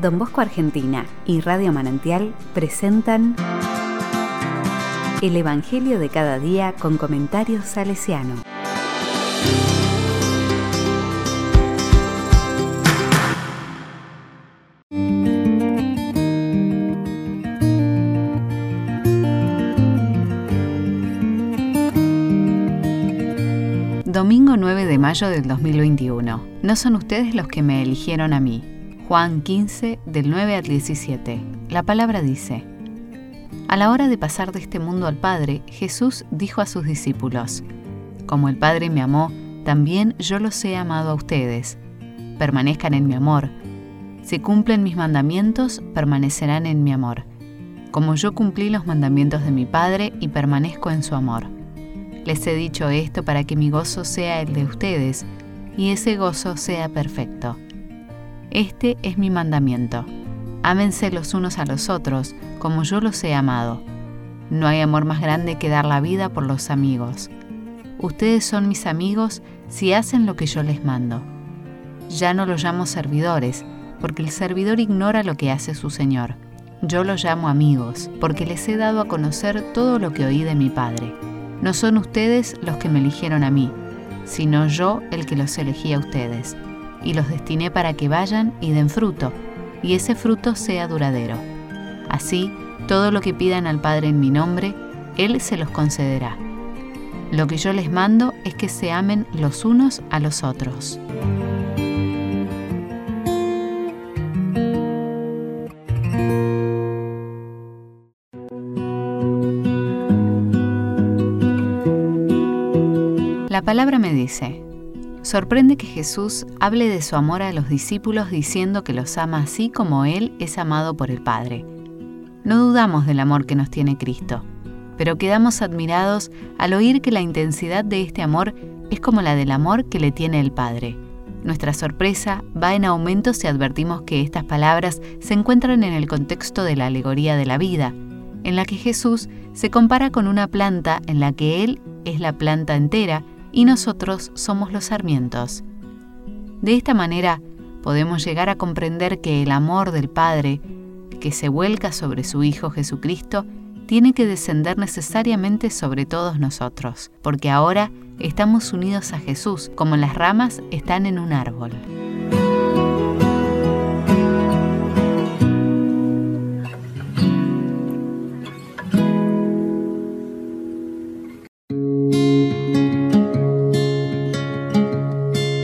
Don Bosco Argentina y Radio Manantial presentan El Evangelio de cada día con comentarios salesiano. Domingo 9 de mayo del 2021. No son ustedes los que me eligieron a mí. Juan 15, del 9 al 17. La palabra dice, A la hora de pasar de este mundo al Padre, Jesús dijo a sus discípulos, Como el Padre me amó, también yo los he amado a ustedes. Permanezcan en mi amor. Si cumplen mis mandamientos, permanecerán en mi amor. Como yo cumplí los mandamientos de mi Padre y permanezco en su amor. Les he dicho esto para que mi gozo sea el de ustedes y ese gozo sea perfecto. Este es mi mandamiento. Ámense los unos a los otros como yo los he amado. No hay amor más grande que dar la vida por los amigos. Ustedes son mis amigos si hacen lo que yo les mando. Ya no los llamo servidores, porque el servidor ignora lo que hace su Señor. Yo los llamo amigos, porque les he dado a conocer todo lo que oí de mi Padre. No son ustedes los que me eligieron a mí, sino yo el que los elegí a ustedes, y los destiné para que vayan y den fruto, y ese fruto sea duradero. Así, todo lo que pidan al Padre en mi nombre, Él se los concederá. Lo que yo les mando es que se amen los unos a los otros. La palabra me dice, sorprende que Jesús hable de su amor a los discípulos diciendo que los ama así como Él es amado por el Padre. No dudamos del amor que nos tiene Cristo, pero quedamos admirados al oír que la intensidad de este amor es como la del amor que le tiene el Padre. Nuestra sorpresa va en aumento si advertimos que estas palabras se encuentran en el contexto de la alegoría de la vida, en la que Jesús se compara con una planta en la que Él es la planta entera y nosotros somos los sarmientos. De esta manera podemos llegar a comprender que el amor del Padre, que se vuelca sobre su Hijo Jesucristo, tiene que descender necesariamente sobre todos nosotros, porque ahora estamos unidos a Jesús como las ramas están en un árbol.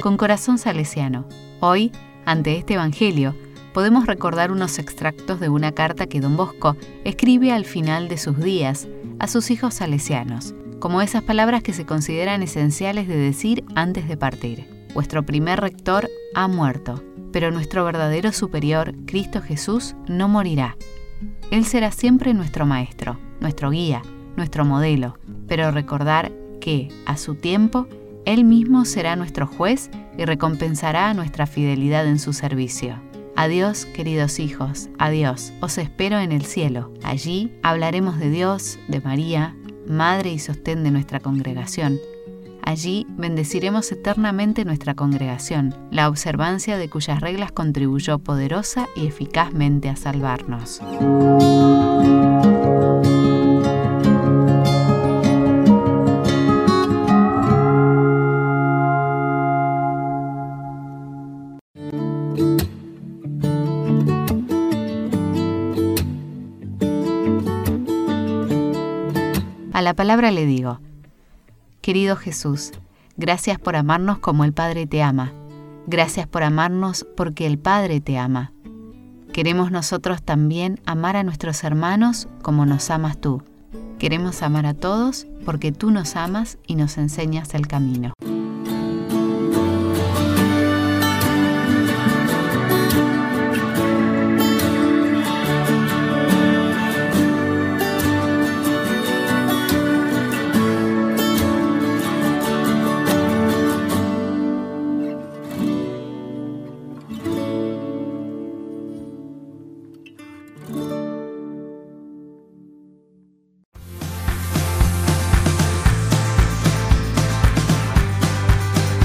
Con corazón salesiano. Hoy, ante este Evangelio, podemos recordar unos extractos de una carta que don Bosco escribe al final de sus días a sus hijos salesianos, como esas palabras que se consideran esenciales de decir antes de partir. Vuestro primer rector ha muerto, pero nuestro verdadero superior, Cristo Jesús, no morirá. Él será siempre nuestro maestro, nuestro guía, nuestro modelo, pero recordar que, a su tiempo, él mismo será nuestro juez y recompensará nuestra fidelidad en su servicio. Adiós, queridos hijos, adiós, os espero en el cielo. Allí hablaremos de Dios, de María, Madre y sostén de nuestra congregación. Allí bendeciremos eternamente nuestra congregación, la observancia de cuyas reglas contribuyó poderosa y eficazmente a salvarnos. A la palabra le digo, querido Jesús, gracias por amarnos como el Padre te ama. Gracias por amarnos porque el Padre te ama. Queremos nosotros también amar a nuestros hermanos como nos amas tú. Queremos amar a todos porque tú nos amas y nos enseñas el camino.